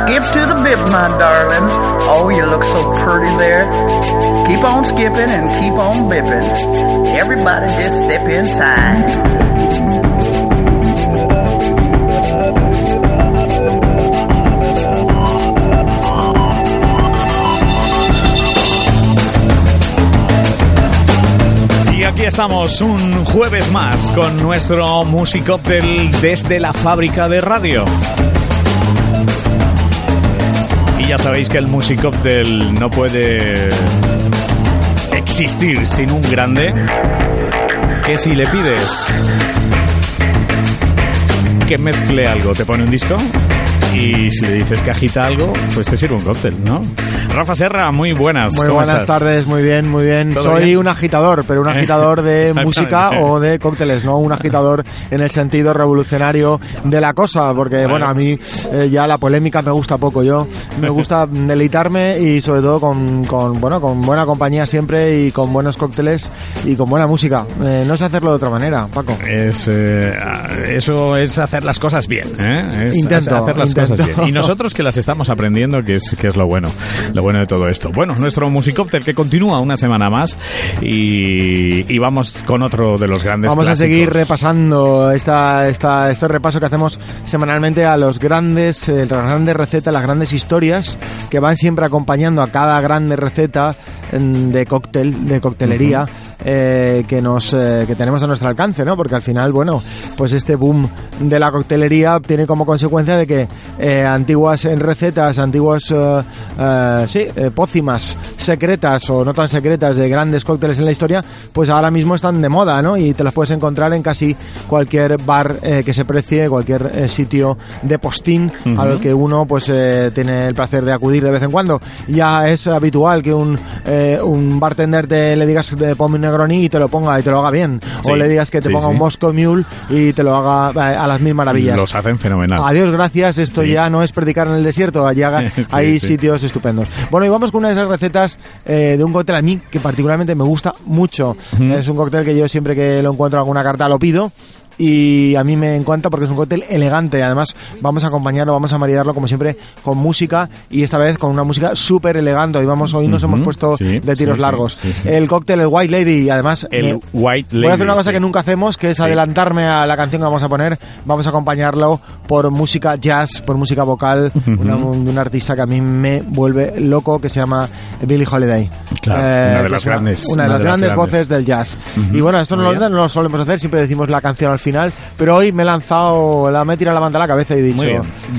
Skip to the bip, my darling. Oh, you look so pretty there. Keep on skipping and keep on bipping. Everybody just step in time. Aquí estamos un jueves más con nuestro Musicóctel desde la fábrica de radio. Ya sabéis que el Musicóctel no puede existir sin un grande. Que si le pides que mezcle algo, te pone un disco. Y si le dices que agita algo, pues te sirve un cóctel, ¿no? Rafa Serra, muy buenas. Muy ¿cómo buenas estás? tardes, muy bien, muy bien. ¿Todo Soy bien? un agitador, pero un agitador de música o de cócteles, no un agitador en el sentido revolucionario de la cosa, porque bueno, a mí eh, ya la polémica me gusta poco. Yo me gusta deleitarme y sobre todo con, con, bueno, con buena compañía siempre y con buenos cócteles y con buena música. Eh, no sé hacerlo de otra manera, Paco. Es, eh, eso es hacer las cosas bien. Es Intento, hacer las intento. cosas bien. Y nosotros que las estamos aprendiendo, que es, que es lo bueno, lo bueno de todo esto. Bueno, nuestro musicópter que continúa una semana más y, y vamos con otro de los grandes Vamos a seguir repasando esta, esta, este repaso que hacemos semanalmente a los grandes, eh, las grandes recetas, las grandes historias que van siempre acompañando a cada grande receta mm, de cóctel, de coctelería. Eh, que nos eh, que tenemos a nuestro alcance, ¿no? Porque al final, bueno, pues este boom de la coctelería tiene como consecuencia de que eh, antiguas recetas, antiguas eh, sí, pócimas secretas o no tan secretas de grandes cócteles en la historia, pues ahora mismo están de moda, ¿no? Y te las puedes encontrar en casi cualquier bar que se precie, cualquier sitio de postín al que uno pues eh, tiene el placer de acudir de vez en cuando. Ya es habitual que un, un bartender te le digas de ponme Negroni y te lo ponga y te lo haga bien. Sí, o le digas que te sí, ponga un Moscow Mule y te lo haga eh, a las mil maravillas. Los hacen fenomenal. Adiós, gracias. Esto ya no es predicar en el desierto, allá hay sitios estupendos. Bueno, y vamos con una de esas recetas eh, de un cóctel a mí que particularmente me gusta mucho. Ujú. Es un cóctel que yo siempre que lo encuentro en alguna carta lo pido. Y a mí me encanta porque es un cóctel elegante. Además, vamos a acompañarlo, vamos a maridarlo como siempre con música y esta vez con una música súper elegante. Hoy vamos, hoy nos Ujú. hemos puesto Sí, de tiros sí, largos. sí. El cóctel, el White Lady, y además El me- White Lady. Voy a hacer una cosa que nunca hacemos, que es adelantarme a la canción que vamos a poner. Vamos a acompañarlo por música jazz, por música vocal, una- de un artista que a mí me vuelve loco, que se llama Billie Holiday. Eh, Claro, una de las es una- grandes- Una de las grandes voces del jazz. Ujú, Y bueno, esto no lo, no lo solemos hacer, siempre decimos la canción al final, pero hoy me he lanzado, la me he tirado la manta a la cabeza y he dicho,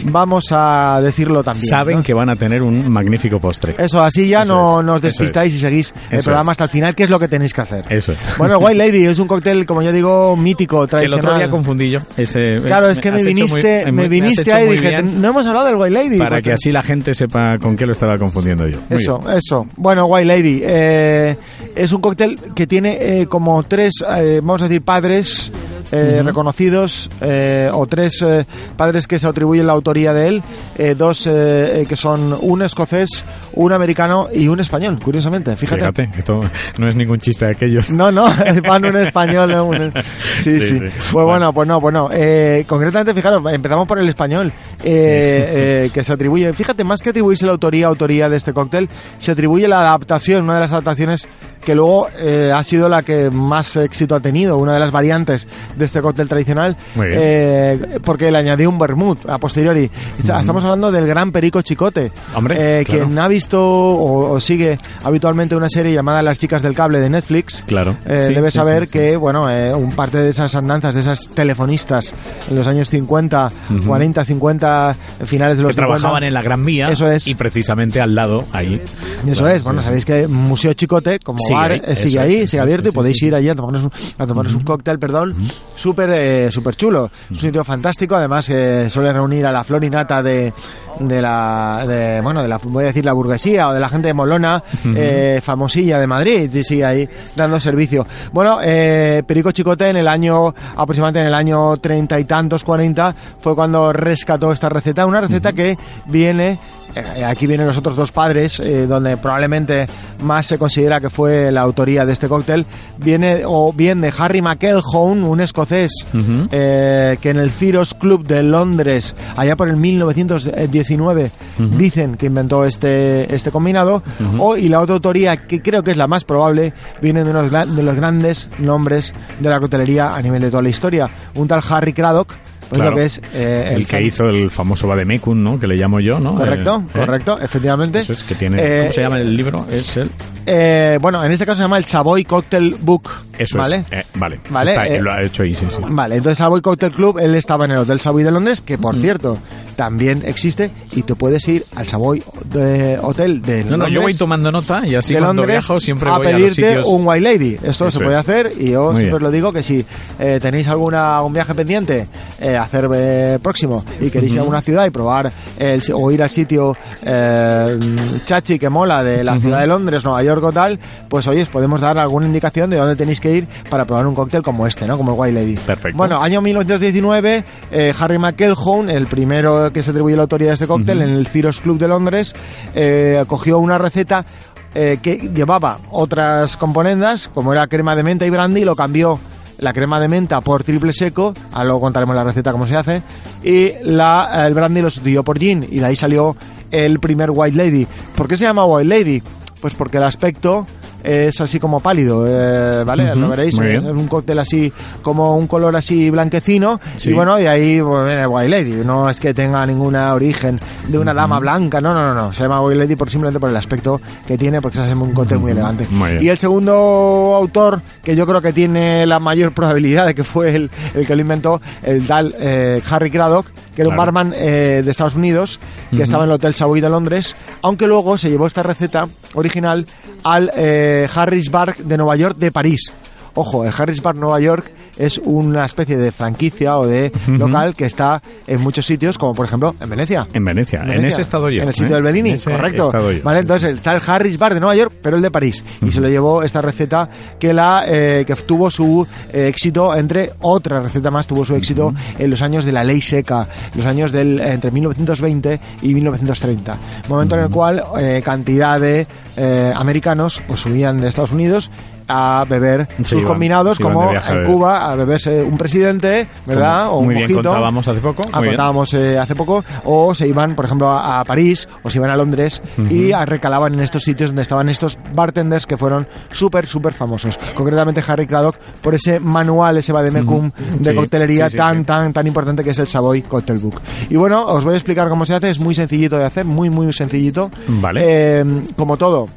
vamos a decirlo también. Saben ¿no? que van a tener un magnífico postre. Eso, así ya Eso no es, nos despistáis es. y seguís el Eso programa es. hasta el final, que es lo que tenéis que hacer. Eso es. Bueno, White Lady es un cóctel, como yo digo, mítico, Que el tradicional. otro día confundí yo. Ese, Claro, es que me viniste, muy- me viniste ahí y dije, bien no hemos hablado del White Lady. Para Pues, que así la gente sepa con qué lo estaba confundiendo yo. Muy Eso, bien. eso. Bueno, White Lady eh, es un cóctel que tiene eh, como tres, eh, vamos a decir, padres eh, reconocidos eh, o tres eh, padres que se atribuyen la autoría de él, dos que son un escocés, un americano y un español, curiosamente, fíjate. Fíjate, esto no es ningún chiste de aquellos. No, no, van un español. Un- Sí, Sí, sí. sí. Pues Bueno. bueno, pues no, pues no. Concretamente, fijaros, empezamos por el español, que se atribuye, fíjate, más que atribuirse la autoría, autoría de este cóctel, se atribuye la adaptación, una de las adaptaciones que luego eh, ha sido la que más éxito ha tenido, una de las variantes de este cóctel tradicional, eh, porque le añadió un vermut a posteriori. Estamos hablando del gran Perico Chicote. Hombre, Eh, claro. Quien ha visto o, o sigue habitualmente una serie llamada Las chicas del cable de Netflix, Claro. eh, Sí, debe sí, saber sí, que, bueno, eh, un parte de esas andanzas, de esas telefonistas en los años 50, 40, 50, finales de Que los 50. trabajaban en la Gran Vía Eso es. y precisamente al lado, ahí. Eso Claro, es, bueno, sabéis que Museo Chicote, como Sigue bar, ahí, eh, sigue ahí, es, sigue abierto y podéis ir allí a tomarnos un, a tomaros un cóctel, perdón, súper eh, súper chulo. Es un sitio fantástico, además que suele reunir a la florinata de, de la, de, bueno, de la, voy a decir la burguesía o de la gente de Molona, eh, famosilla de Madrid, y sigue ahí dando servicio. Bueno, eh, Perico Chicote en el año, aproximadamente en el año treinta y tantos, cuarenta, fue cuando rescató esta receta, una receta que viene eh, aquí vienen los otros dos padres, eh, donde probablemente más se considera que fue la autoría de este cóctel, viene o bien de Harry McElhone, un escocés Ujú. eh, que en el Ciros Club de Londres, allá por el 1919, dicen que inventó este, este combinado, o, y la otra autoría, que creo que es la más probable, viene de, unos, de los grandes nombres de la coctelería a nivel de toda la historia, un tal Harry Craddock, pues Claro. lo que es eh, El que fam- hizo el famoso Vademecum, ¿no? Que le llamo yo, ¿no? Correcto, Eh, ¿eh? correcto, efectivamente. Eso es que tiene. Eh, ¿Cómo se llama el libro? Es el. Eh, bueno, en este caso se llama el Savoy Cocktail Book. Eso ¿vale? es. Eh, vale. Vale, Está, eh, lo ha hecho ahí, sí, sí. Vale, entonces Savoy Cocktail Club, él estaba en el Hotel Savoy de Londres, que por cierto, también existe, y tú puedes ir al Savoy de- Hotel de No, no, Londres. yo voy tomando nota y así cuando Londres viajo siempre a voy a los pedirte sitios. un White Lady. Esto Eso se puede es. hacer y yo Muy siempre bien. lo digo que si eh, tenéis alguna un viaje pendiente eh, hacer eh, próximo y queréis ir a una ciudad y probar el, o ir al sitio eh, chachi que mola de la ciudad de Londres, Nueva York o tal, pues oye, os podemos dar alguna indicación de dónde tenéis que ir para probar un cóctel como este, ¿no? Como el White Lady. Perfecto. Bueno, año 1919, eh, Harry McElhone, el primero que se atribuye la autoría de este cóctel, en el Ciros Club de Londres, eh, cogió una receta eh, que llevaba otras componendas, como era crema de menta y brandy, y lo cambió la crema de menta por triple seco, ahora luego contaremos la receta cómo se hace, y la, el brandy lo sustituyó por gin, y de ahí salió el primer White Lady. ¿Por qué se llama White Lady? Pues porque el aspecto es así como pálido, eh, ¿vale? Lo veréis, es un cóctel así como un color así blanquecino Sí. y bueno, y ahí pues, viene White Lady, no es que tenga ningún origen de una dama blanca, no, no, no, no, se llama White Lady por simplemente por el aspecto que tiene porque se hace un cóctel muy elegante. Muy. Y el segundo autor que yo creo que tiene la mayor probabilidad de que fue el, el que lo inventó, el tal eh, Harry Craddock, que era un barman eh, de Estados Unidos que estaba en el Hotel Savoy de Londres, aunque luego se llevó esta receta original al eh, Harris Bar de Nueva York de París. Ojo, el Harris Bar Nueva York es una especie de franquicia o de local que está en muchos sitios, como por ejemplo en Venecia. En Venecia. En Venecia. ese estado yo. En el sitio ¿eh? del Bellini, correcto. Vale, entonces está el Harris Bar de Nueva York, pero el de París. Y se lo llevó esta receta que la que tuvo su eh, éxito entre otra receta más tuvo su éxito en los años de la ley seca, los años del entre 1920 y 1930. Momento en el cual eh, cantidad de eh, americanos pues subían de Estados Unidos a beber sus iban- combinados iban como en. Cuba a beberse un presidente, ¿verdad? Como o un muy bien mojito. contábamos hace poco, Ah, muy bien. contábamos eh, hace poco. O se iban, por ejemplo, a, a París o se iban a Londres y a- recalaban en estos sitios donde estaban estos bartenders que fueron súper, súper famosos. Concretamente Harry Craddock por ese manual, ese vademecum de Sí, coctelería sí, tan, tan, tan importante que es el Savoy Cocktail Book. Y bueno, os voy a explicar cómo se hace. Es muy sencillito de hacer, muy, muy sencillito. Vale. Eh, como todo,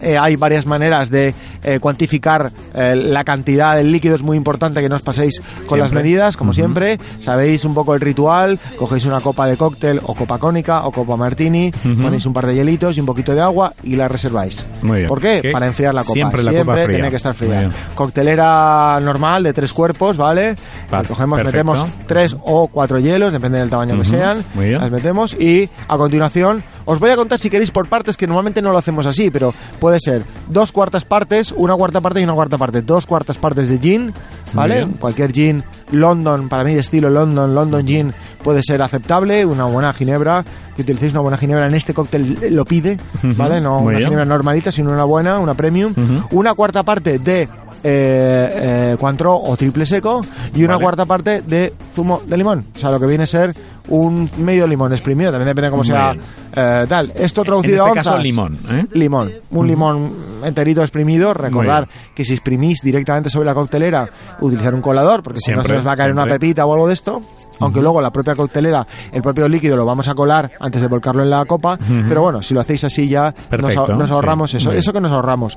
eh, hay varias maneras de eh, cuantificar eh, la cantidad del líquido, es muy importante que no os paséis con las Siempre. medidas, como siempre. Sabéis un poco el ritual, cogéis una copa de cóctel o copa cónica o copa martini, Ujú. ponéis un par de hielitos y un poquito de agua y la reserváis. Muy bien. ¿Por qué? ¿Qué? Para enfriar la copa. Siempre la copa tiene que estar fría. Coctelera normal de tres cuerpos, ¿vale? Vale, Cogemos, perfecto. metemos tres o cuatro hielos, depende del tamaño que Ujú, sean. muy bien. Las metemos y a continuación os voy a contar si queréis por partes, que normalmente no lo hacemos así, pero puede ser dos cuartas partes, una cuarta parte y una cuarta parte. Dos cuartas partes de gin, ¿vale? Cualquier gin London, para mí de estilo London, London gin puede ser aceptable. Una buena ginebra, que utilicéis una buena ginebra en este cóctel lo pide, ¿vale? No Muy una bien. ginebra normalita, sino una buena, una premium. Una cuarta parte de eh, eh, Cointreau o triple seco y una Vale. cuarta parte de zumo de limón. O sea, lo que viene a ser un medio limón exprimido, también depende de cómo Muy sea eh, tal. Esto En traducido este a caso, onzas. limón. ¿eh? Limón, un limón enterito exprimido. Recordar que si exprimís directamente sobre la coctelera, utilizar un colador, porque si no se os va a caer una pepita o algo de esto. Aunque luego la propia coctelera, el propio líquido lo vamos a colar antes de volcarlo en la copa, pero bueno, si lo hacéis así ya nos, Perfecto, nos ahorramos sí, eso, bien. eso que nos ahorramos.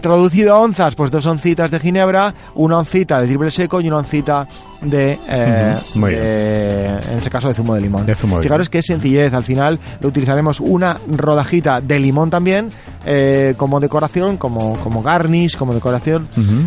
Traducido a onzas, pues dos oncitas de ginebra, una oncita de triple seco y una oncita de, eh, de- en ese caso de zumo de limón. De zumo de Fijaros qué sencillez, al final lo utilizaremos una rodajita de limón también eh, como decoración, como, como garnish, como decoración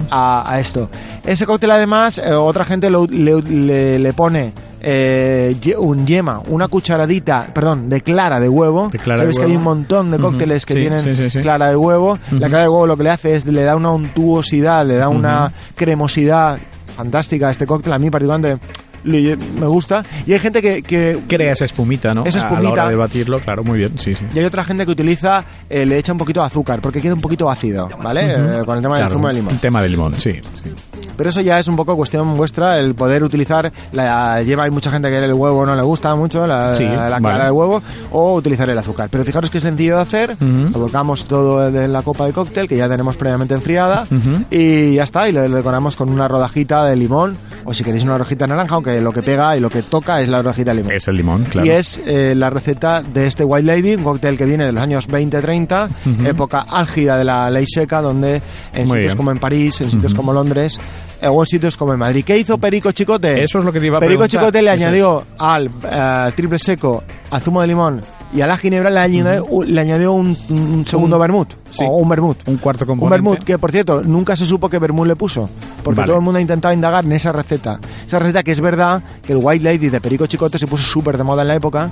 a, a esto. Ese cóctel además, eh, otra gente lo- le, le- le pone eh, un yema, una cucharadita, perdón, de clara de huevo. De clara de Sabes que huevo. hay un montón de cócteles que sí, tienen sí, sí, sí. clara de huevo. La clara de huevo lo que le hace es le da una untuosidad, le da una cremosidad fantástica a este cóctel. A mí particularmente me gusta. Y hay gente que, que Crea esa espumita, ¿no? Esa A la espumita. hora de batirlo, claro, muy bien, sí, sí. y hay otra gente que utiliza, eh, le echa un poquito de azúcar, porque queda un poquito ácido, ¿vale? Eh, con el tema del Claro, zumo de limón. El tema de limón, sí. sí. Pero eso ya es un poco cuestión vuestra, el poder utilizar, la lleva, hay mucha gente que el huevo no le gusta mucho, la, Sí, la vale. de huevo, o utilizar el azúcar. Pero fijaros que es sencillo de hacer, colocamos todo en la copa de cóctel, que ya tenemos previamente enfriada, y ya está, y lo decoramos con una rodajita de limón, o si queréis una rodajita de naranja, aunque lo que pega y lo que toca es la rodajita de limón. Es el limón, claro. Y es eh, la receta de este White Lady, un cóctel que viene de los años 20-30, Ujú. época álgida de la ley seca, donde en Muy sitios bien. como en París, en sitios como Londres, o en sitios como en Madrid. ¿Qué hizo Perico Chicote? Eso es lo que te iba a Perico preguntar. Chicote le es. añadió al eh, triple seco, al zumo de limón y a la ginebra le añadió, un- le añadió un, un segundo Un- vermut, sí. o un vermut. Un cuarto Un componente. vermut que, por cierto, nunca se supo qué vermut le puso. Porque Vale. todo el mundo ha intentado indagar en esa receta. Esa receta que es verdad que el White Lady de Perico Chicote se puso súper de moda en la época.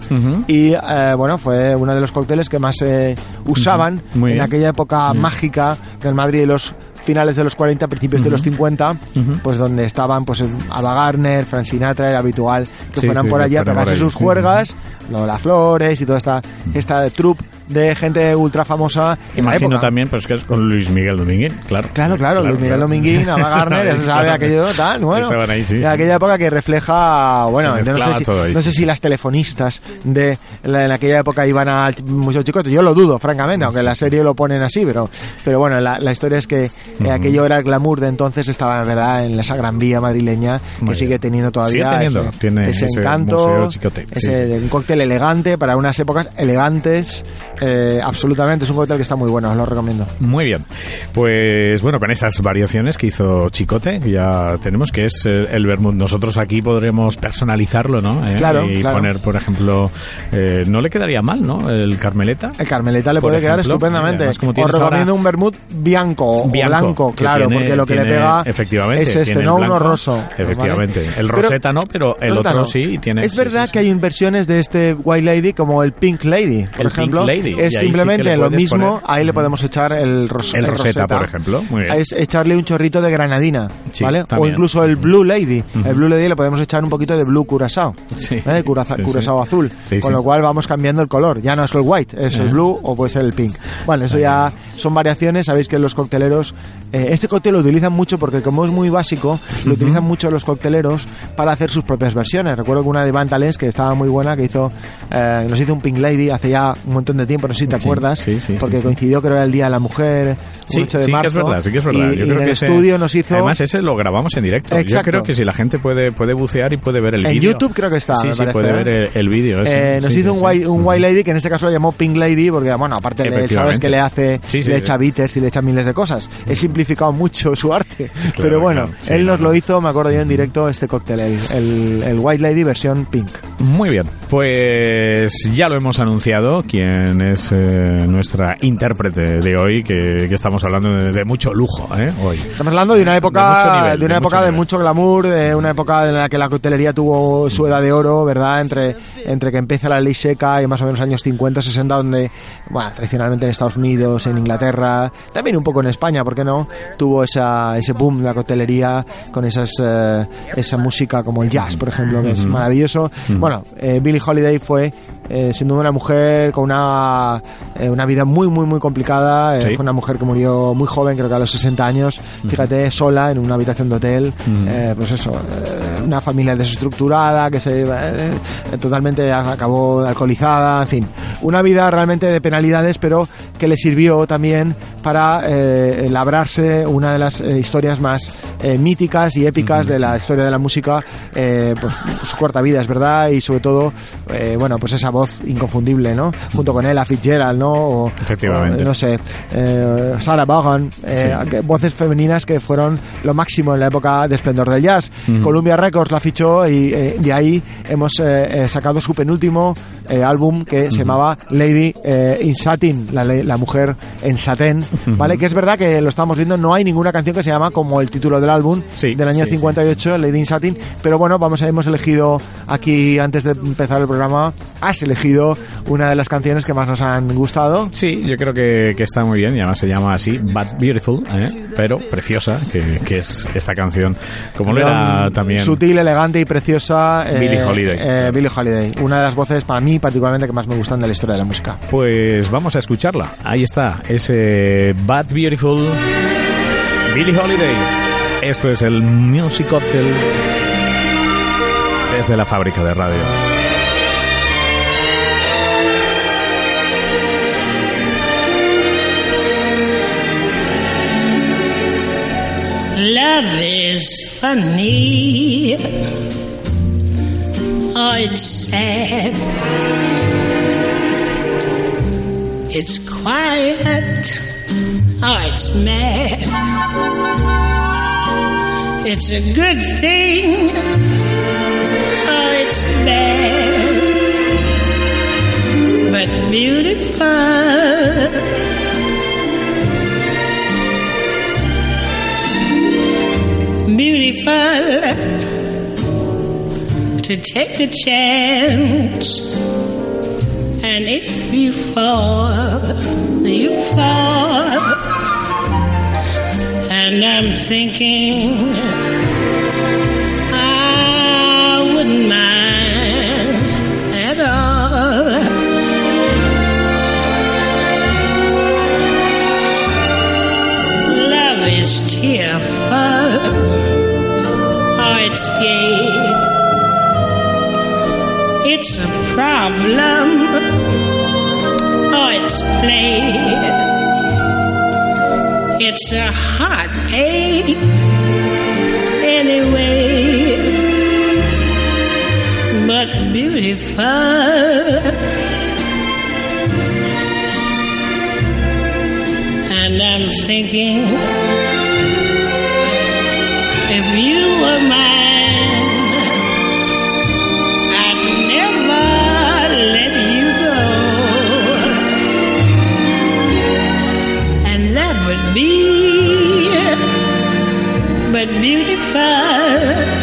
Y eh, bueno, fue uno de los cócteles que más se usaban Ujú. Muy en bien. aquella época mágica del Madrid de los finales de los 40, principios de los 50, Ujú. pues donde estaban pues Ava Gardner, Frank Sinatra, era habitual que Sí, fueran sí, por allí a pegarse sus juergas, Lola Flores y toda esta, esta troupe de gente ultra famosa. en la Imagino época. también, pues que es con Luis Miguel Domínguez, claro. Claro, claro, Luis Miguel claro. Dominguín, Ava Gardner, ya se sabe aquello tal, bueno. Ahí, sí, de aquella época que refleja, bueno, no sé, si, ahí, no sí. sé si las telefonistas de la- en aquella época iban al Museo Chicote, yo lo dudo, francamente, aunque en la serie lo ponen así, pero, pero bueno, la, la historia es que eh, aquello era el glamour de entonces, estaba, en verdad, en esa gran vía madrileña que Muy sigue bien. teniendo todavía Sigue teniendo, ese, tiene ese ese encanto, Museo ese un cóctel elegante para unas épocas elegantes, eh, absolutamente, es un cóctel que está muy bueno, os lo recomiendo. Muy bien. Pues bueno, con esas variaciones que hizo Chicote, que ya tenemos, que es el vermut. Nosotros aquí podremos personalizarlo, ¿no? Eh, Claro, Y claro. poner, por ejemplo, eh, no le quedaría mal, ¿no? El Carmeleta. El Carmeleta le puede quedar estupendamente. además, como Os recomiendo un vermut bianco, o blanco, claro, tiene- porque lo que le pega efectivamente, es este, no uno roso. Efectivamente. ¿vale? El Pero- roseta no, pero el otro no. sí tiene. Es verdad sí, sí. que hay inversiones de este White Lady como el Pink Lady, por El ejemplo. Pink Lady, Es sí simplemente le lo mismo, poner- ahí le podemos echar el, ros El el roseta, por ejemplo. Muy bien. Es echarle un chorrito de granadina, Sí, ¿vale? O también. incluso el Blue Lady. Ujú. El Blue Lady le podemos echar un poquito de Blue Curazao. Sí. ¿eh? Curaza- Sí, sí. Curazao azul. Sí, con sí. lo cual vamos cambiando el color. Ya no es el white, es el Ajá. blue o puede ser el pink. Bueno, eso ya son variaciones. Sabéis que los cocteleros. eh, este cóctel lo utilizan mucho porque, como es muy básico, lo utilizan mucho los cocteleros para hacer sus propias versiones. Recuerdo que una de Van Talens que estaba muy buena, que hizo. eh, nos hizo un Pink Lady hace ya un montón de tiempo, no sé si te Sí, acuerdas. sí, sí, sí, porque coincidió, creo, era el Día de la Mujer. Un 8 de sí que marzo, es verdad, sí que es verdad. Y, Yo y creo en que el ese- estudio nos hizo. Además, ese lo grabamos en directo. Yo creo que si la gente puede, puede bucear y puede ver el En vídeo. YouTube creo que está, Sí, me sí, parece, puede ¿eh? ver el, el vídeo. Eh, nos hizo un, white, un white lady que en este caso lo llamó Pink Lady porque, bueno, aparte de, sabes que le hace, le echa bitters y le echa miles de cosas. He simplificado mucho su arte. Pero bueno, claro. Él nos no, no. lo hizo, me acuerdo yo en directo, este cóctel, el, el, el White Lady versión Pink. Muy bien, pues ya lo hemos anunciado, quién es eh, nuestra intérprete de hoy, que, que estamos hablando de, de mucho lujo ¿eh? hoy. Estamos hablando de una De época mucho nivel, de una de época mucho de mucho glamour, de una época en la que la coctelería tuvo su edad de oro, ¿verdad? Entre entre que empieza la ley seca y más o menos años 50, 60 donde bueno, tradicionalmente en Estados Unidos, en Inglaterra, también un poco en España, ¿por qué no? Tuvo esa ese boom de la coctelería con esas eh, esa música como el jazz, por ejemplo, que es maravilloso. Bueno, eh, Billie Holiday fue eh, siendo una mujer con una, eh, una vida muy, muy, muy complicada. Eh, Sí. Fue una mujer que murió muy joven, creo que a los 60 años. Fíjate, sola en una habitación de hotel. Eh, pues eso, eh, una familia desestructurada que se eh, totalmente acabó alcoholizada, en fin. Una vida realmente de penalidades, pero que le sirvió también para labrarse una de las historias más míticas y épicas de la historia de la música, pues su corta vida, es verdad, y sobre todo, bueno, pues esa voz inconfundible, ¿no? Junto con ella, Fitzgerald, ¿no? O, Efectivamente. o, no sé, eh, Sarah Vaughan, eh, Sí. voces femeninas que fueron lo máximo en la época de esplendor del jazz. Columbia Records la fichó y eh, de ahí hemos eh, sacado su penúltimo eh, álbum que se llamaba Lady eh, in Satin, la, la mujer en satén, ¿vale? Que es verdad que lo estamos viendo, no hay ninguna canción que se llama como el título del álbum Sí, del año sí, sí. 58, Lady in Satin, pero bueno, vamos a, hemos elegido aquí antes de empezar el programa, has elegido una de las canciones que más nos han gustado. Sí, yo creo que, que está muy bien y además se llama así, But Beautiful, ¿eh? pero preciosa, que, que es esta canción. Como lo era también. Sutil, elegante y preciosa. eh, Billie Holiday. eh, Billie Holiday. Una de las voces, para mí, particularmente, que más me gustan de la historia de la música. Pues vamos a escucharla. Ahí está, ese Bad Beautiful Billie Holiday. Esto es el Music Hotel desde la fábrica de radio. Love is funny. Oh, it's sad. It's quiet. Oh, it's mad. It's a good thing. Oh, it's bad. But beautiful to take a chance. And if you fall, you fall. And I'm thinking I wouldn't mind at all. Love is tearful, oh, it's gay. It's a problem, oh, it's play. It's a heartache, anyway. But beautiful. And I'm thinking but beautiful.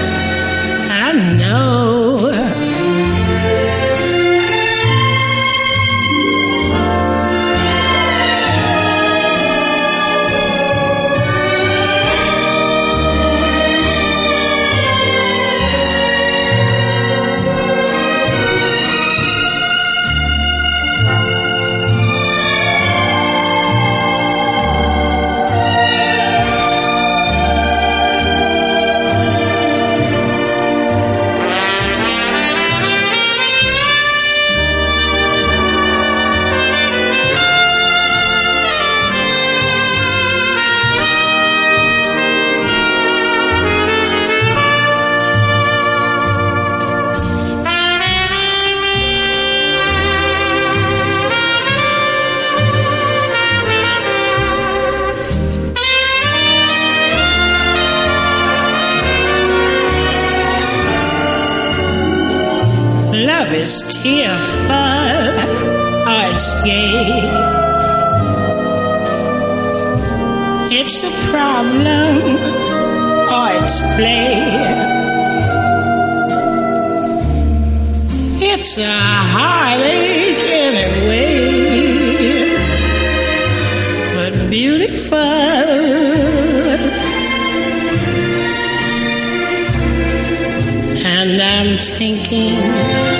Love is tearful, oh, it's gay. It's a problem, oh, it's play. It's a heartache anyway, but beautiful. And I'm thinking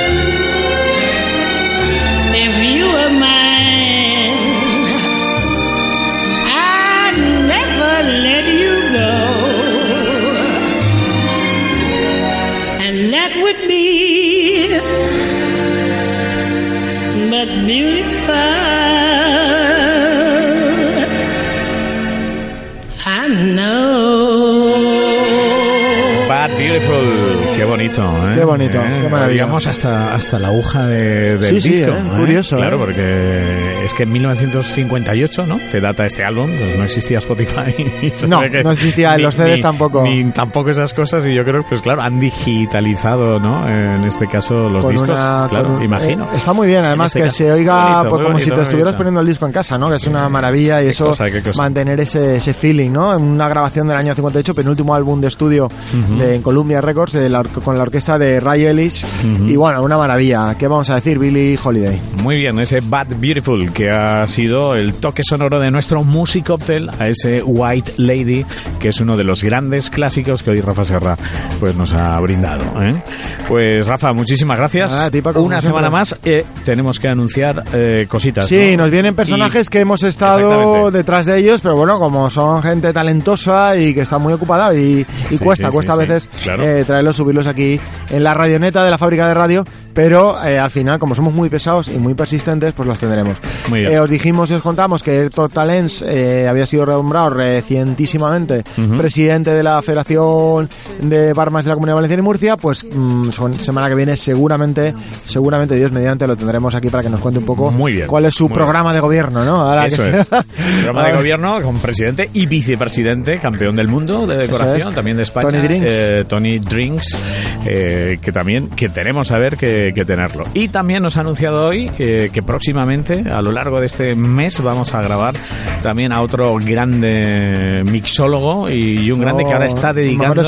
qué. Llegamos hasta, hasta la aguja de, del Sí, sí, disco. ¿eh? Curioso, Claro, ¿eh? porque es que en 1958, ¿no? Que data este álbum, pues no existía Spotify. No, no existía, ni- los CDs ni- tampoco. Ni tampoco esas cosas y yo creo que, pues claro, han digitalizado, ¿no? En este caso los Con discos, una- claro, un- imagino. eh, está muy bien, además En que este se caso. oiga bonito, pues, como si bonito, te muy estuvieras bonito. poniendo el disco en casa, ¿no? Que es una maravilla y eso cosa, qué cosa. mantener ese, ese feeling, ¿no? Una grabación del año 58, penúltimo álbum de estudio de en Columbia Records de la con la orquesta de Ray Ellis y bueno, una maravilla. ¿Qué vamos a decir, Billy Holiday? Muy bien, ese Bad Beautiful que ha sido el toque sonoro de nuestro Music Cocktail a ese White Lady que es uno de los grandes clásicos que hoy Rafa Serra pues nos ha brindado. ¿eh? Pues Rafa, muchísimas gracias. Paco, Una semana más eh, tenemos que anunciar eh, cositas. Sí, ¿no? nos vienen personajes Y- que hemos estado detrás de ellos, pero bueno, como son gente talentosa y que está muy ocupada y, y Sí, cuesta, sí, cuesta sí, a veces claro. eh, traerlos, subirlos aquí en la radioneta de la fábrica de radio, pero eh, al final, como somos muy pesados y muy persistentes, pues los tendremos. Muy bien. Eh, os dijimos y os contamos que Airtalk Talents eh, había sido nombrado recientísimamente presidente de la Federación de Barmas de la Comunidad Valenciana y Murcia, pues mm, semana que viene seguramente, seguramente Dios mediante lo tendremos aquí para que nos cuente un poco Muy bien, cuál es su programa de gobierno, ¿no? Ahora Eso que- es. Programa de gobierno con presidente y vicepresidente, campeón del mundo de decoración, es. también de España. Tony Drinks. eh, Tony Drinks, eh, que también que tenemos saber que, que tenerlo. Y también nos ha anunciado hoy eh, que próximamente, a lo largo de este mes, vamos a grabar también a otro grande mixólogo y un grande que ahora está dedicando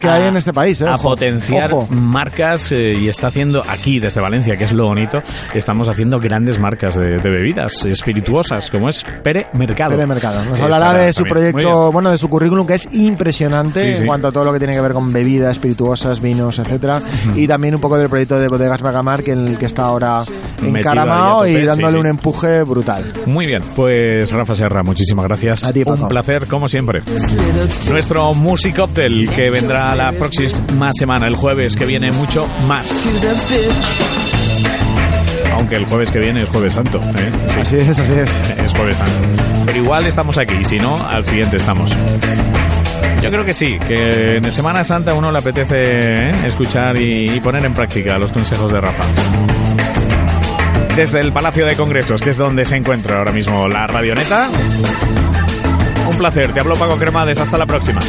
que hay en este país, ¿eh? a potenciar ojo. marcas eh, y está haciendo aquí desde Valencia, que es lo bonito, estamos haciendo grandes marcas de, de bebidas espirituosas, como es Pere Mercado. Pere Mercado. Nos hablará de su también. Proyecto, bueno, de su currículum que es impresionante Sí, en cuanto a todo lo que tiene que ver con bebidas espirituosas, vinos, etcétera, y también un poco del proyecto de Bodegas Magamar que en el que está ahora encaramado y dándole sí, sí. un empuje brutal. Muy bien, pues Rafa Serra, muchísimas gracias. A ti, Paco. Un placer, como siempre. Nuestro Music Cocktail, que vendrá la próxima semana, el jueves, que viene mucho más. Aunque el jueves que viene es Jueves Santo. ¿eh? Sí. Así es, así es. es jueves santo. Pero igual estamos aquí, si no, al siguiente estamos. Yo creo que sí, que en Semana Santa uno le apetece ¿eh? escuchar y, y poner en práctica los consejos de Rafa. Desde el Palacio de Congresos, que es donde se encuentra ahora mismo la radioneta. Un placer, te hablo Paco Cremades, hasta la próxima.